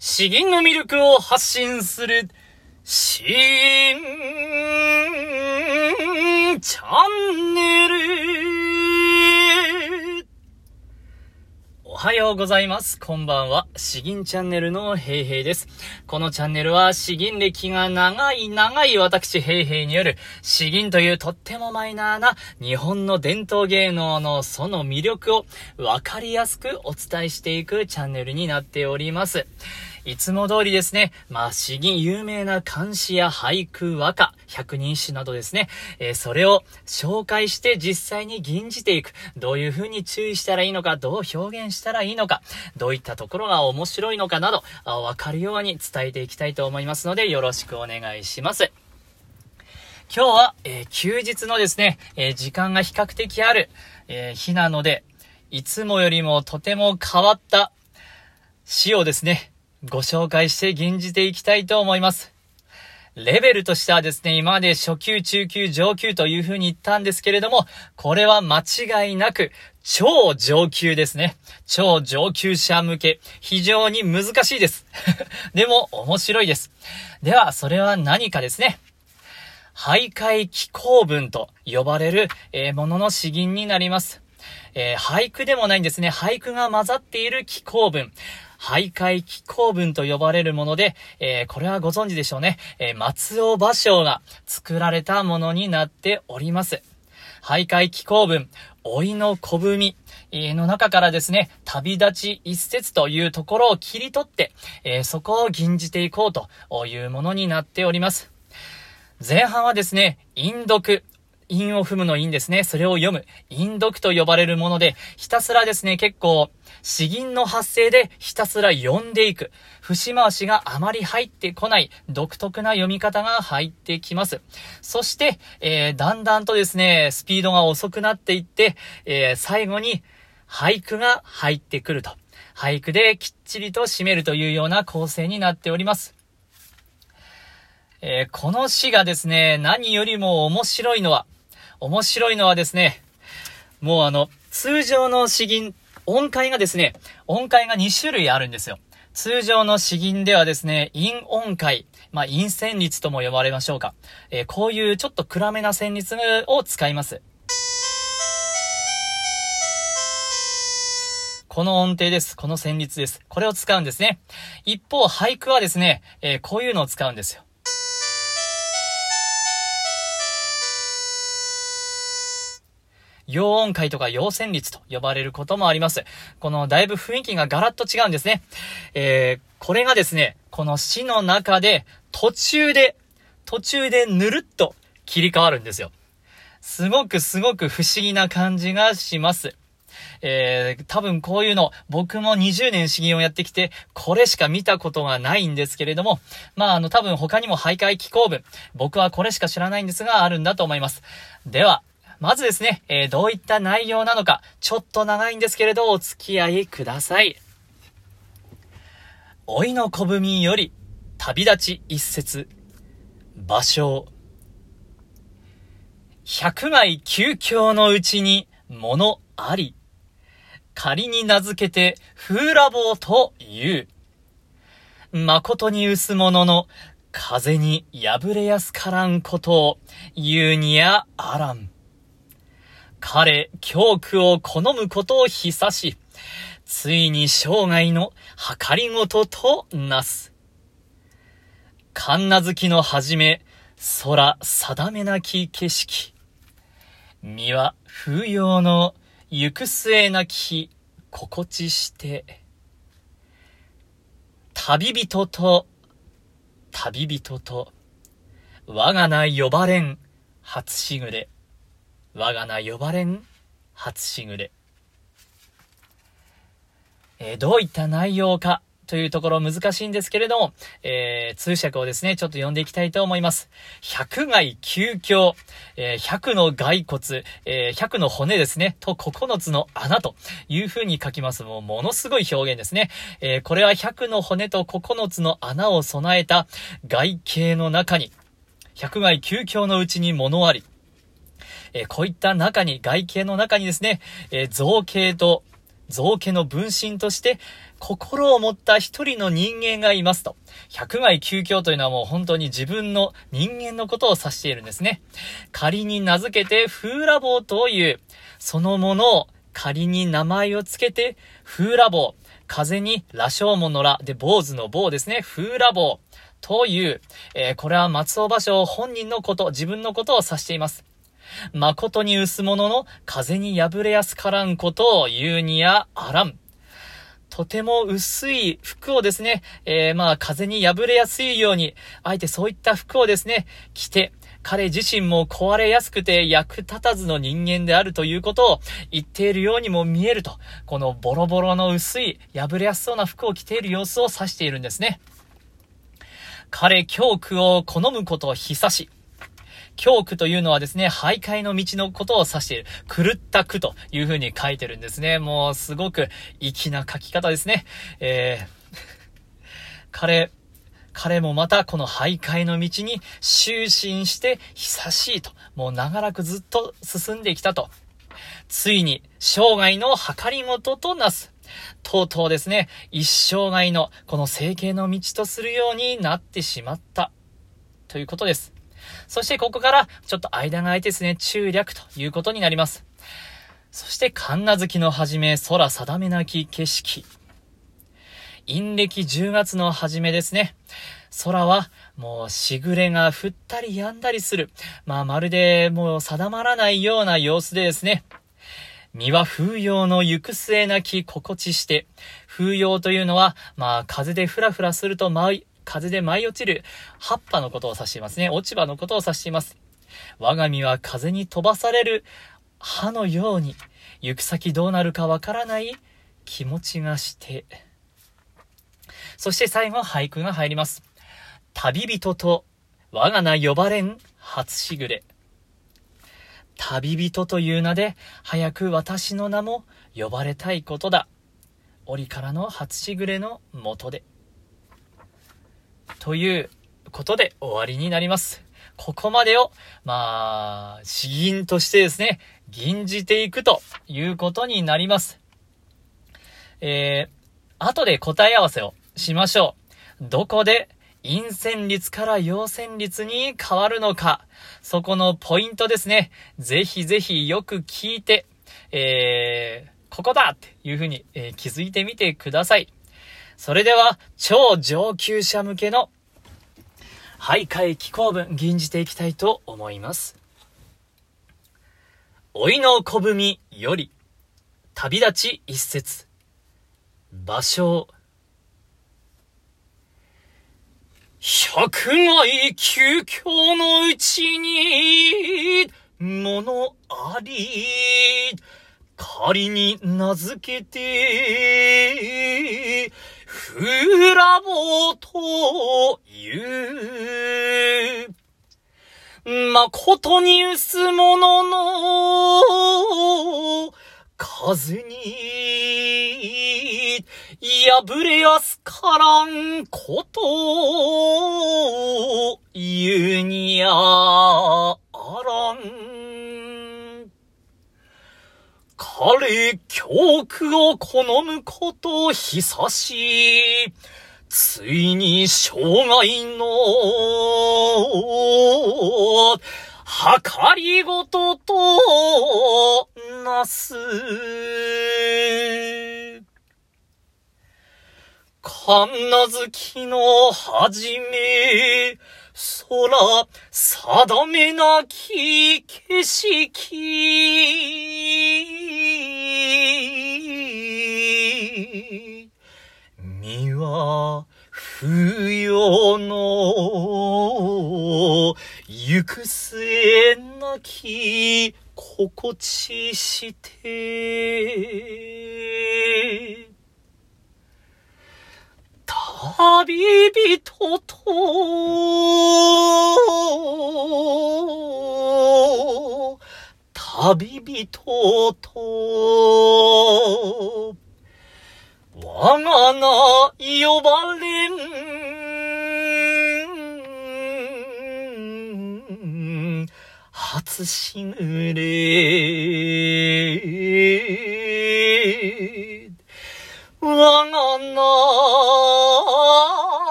詩吟の魅力を発信する、詩吟チャンネル。はようございます。こんばんは。詩吟チャンネルのヘイヘイです。このチャンネルは詩吟歴が長い長い私ヘイヘイによる詩吟というとってもマイナーな日本の伝統芸能のその魅力をわかりやすくお伝えしていくチャンネルになっております。いつも通りですね、まあ、詩吟有名な漢詩や俳句、和歌、百人詩などですね、えーそれを紹介して実際に吟じていく。どういう風に注意したらいいのか、どう表現したらいいのか、どういったところが面白いのかなど、わかるように伝えていきたいと思いますので、よろしくお願いします。今日は、えー休日のですね、えー時間が比較的ある、えー日なので、いつもよりもとても変わった詩をですね、ご紹介して吟じていきたいと思います。レベルとしてはですね、今まで初級、中級、上級という風に言ったんですけれども、これは間違いなく超上級ですね。超上級者向け。非常に難しいです。でも面白いです。では、それは何かですね。徘徊気候文と呼ばれる、ものの詩吟になります。えー俳句でもないんですね。俳句が混ざっている気候文。徘徊気候文と呼ばれるもので、えーこれはご存知でしょうね。えー松尾芭蕉が作られたものになっております。徘徊気候文、老いの小文えの中からですね、旅立ち一節というところを切り取って、えーそこを吟じていこうというものになっております。前半はですね、音読。韻を踏むの韻ですね。それを読む。韻読と呼ばれるもので、ひたすらですね、結構、詩吟の発声でひたすら読んでいく。節回しがあまり入ってこない、独特な読み方が入ってきます。そして、えー、だんだんとですね、スピードが遅くなっていって、えー、最後に、俳句が入ってくると。俳句できっちりと締めるというような構成になっております。えーこの詩がですね、何よりも面白いのは、面白いのはですね、もうあの、通常の詩吟、音階がですね、音階が2種類あるんですよ。通常の詩吟ではですね、陰音階、まあ、陰旋律とも呼ばれましょうか。えーこういうちょっと暗めな旋律を使います。この音程です。この旋律です。これを使うんですね。一方、俳句はですね、えーこういうのを使うんですよ。陽音階とか陽旋律と呼ばれることもあります。このだいぶ雰囲気がガラッと違うんですね。えー、これがですね、この詩の中で途中で、途中でぬるっと切り替わるんですよ。すごくすごく不思議な感じがします。えー、多分こういうの、僕も20年詩吟をやってきて、これしか見たことがないんですけれども、まあ、あの、多分他にも徘徊気候文、僕はこれしか知らないんですが、あるんだと思います。では、まずですね、えーどういった内容なのか、ちょっと長いんですけれど、お付き合いください。老いの小文より、旅立ち一節、芭蕉。百害究竟のうちに、物あり。仮に名付けて、風ラボと言う。誠に薄物の、風に破れやすからんことを、言うにやあらん。彼、教苦を好むことを久し、ついに生涯の計りごととなす。神奈月のはじめ、空定めなき景色。身は風揚の行く末なき心地して。旅人と、旅人と、我が名呼ばれん初しぐれ。我が名呼ばれん初しぐれ。えーどういった内容かというところ難しいんですけれども、えー通訳をですね、ちょっと読んでいきたいと思います。百害究竟、えー百の骸骨、えー百の骨ですね、と九つの穴という風に書きます。もうものすごい表現ですね。えこれは百の骨と九つの穴を備えた外形の中に、百害究竟のうちに物あり、えこういった中に、外形の中にですね、え造形と、造形の分身として、心を持った一人の人間がいますと。百害究竟というのはもう本当に自分の人間のことを指しているんですね。仮に名付けて風ラボという、そのものを仮に名前を付けて風ラボ、風に羅生門の羅で坊主の坊ですね。風ラボという、えー、これは松尾芭蕉本人のこと、自分のことを指しています。誠に薄物の風に破れやすからんことを言うにやあらん。とても薄い服をですね、えー、まあ風に破れやすいように、あえてそういった服をですね、着て、彼自身も壊れやすくて役立たずの人間であるということを言っているようにも見えると、このボロボロの薄い破れやすそうな服を着ている様子を指しているんですね。彼、教区を好むことを久し。教区というのはですね、徘徊の道のことを指している。狂った句という風に書いてるんですね。もうすごく粋な書き方ですね。えー、彼、彼もまたこの徘徊の道に終身して久しいと。もう長らくずっと進んできたと。ついに生涯の計りごととなす。とうとうですね、一生涯のこの整形の道とするようになってしまった。ということです。そしてここからちょっと間が空いてですね、中略ということになります。そして神奈月の始め、空定めなき景色。陰暦10月の初めですね。空はもうしぐれが降ったり止んだりする。まあまるでもう定まらないような様子でですね。身は風揚の行く末なき心地して、風揚というのは、まあ風でふらふらすると舞い、風で舞い落ちる葉っぱのことを指していますね。落ち葉のことを指しています。我が身は風に飛ばされる葉のように、行く先どうなるかわからない気持ちがして、そして最後俳句が入ります。旅人と我が名呼ばれん初しぐれ。旅人という名で早く私の名も呼ばれたいことだ。折からの初しぐれのもとで。ということで終わりになります。ここまでを、まあ、詩吟としてですね、吟じていくということになります。えー、後で答え合わせをしましょう。どこで陰線率から陽線率に変わるのか、そこのポイントですね。ぜひぜひよく聞いて、えー、ここだっていうふうに、えー、気づいてみてください。それでは、超上級者向けの徘徊気候文、吟じていきたいと思います。老いの小文より、旅立ち一節、場所。百害究極のうちに、ものあり、仮に名付けて、フラボという。誠に薄物のの風に破れやすからんことを言うにゃあらん。彼、教区を好むこと久し、ついに生涯の、計りごととなす。神奈月のはじめ、空、定めなき景色。身は、冬の、行く末なき、心地して、旅人と、旅人と、我が名呼ばれん、初死ぬれ。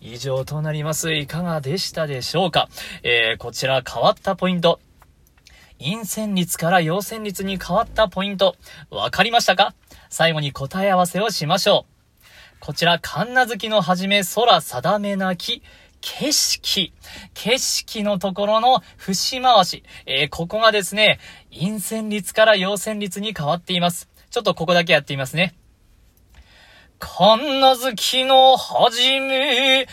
以上となります。いかがでしたでしょうか？えー、こちら変わったポイント。陰線率から陽線率に変わったポイント、わかりましたか？最後に答え合わせをしましょう。こちら、神奈月のはじめ空定めなき、景色。景色のところの節回し。えー、ここがですね、陰線率から陽線率に変わっています。ちょっとここだけやってみますね。神奈月のはじめ、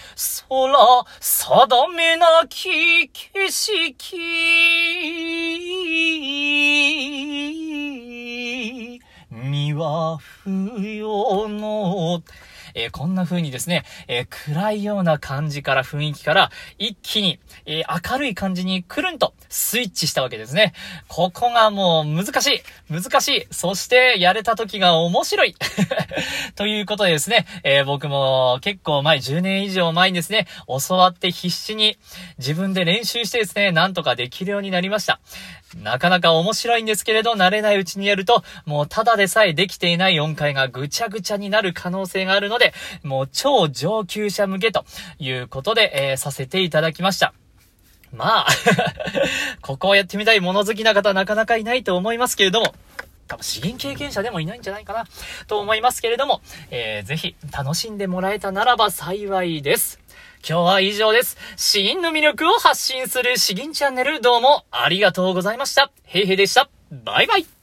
空、定めなき景色。には不要の、えー、こんな風にですね、えー、暗いような感じから雰囲気から、一気に、えー、明るい感じにくるんとスイッチしたわけですね。ここがもう難しい難しいそしてやれた時が面白い ということでですね、え僕も結構前、10年以上前にですね、教わって必死に自分で練習してですね、なんとかできるようになりました。なかなか面白いんですけれど、慣れないうちにやると、もうただでさえできていない音階がぐちゃぐちゃになる可能性があるので、もう超上級者向けということで、えー、させていただきました。まあここをやってみたい物好きな方なかなかいないと思いますけれども、多分資源経験者でもいないんじゃないかなと思いますけれども、えー、ぜひ楽しんでもらえたならば幸いです。今日は以上です。死因の魅力を発信する詩吟チャンネルどうもありがとうございました。へいへいでした。バイバイ。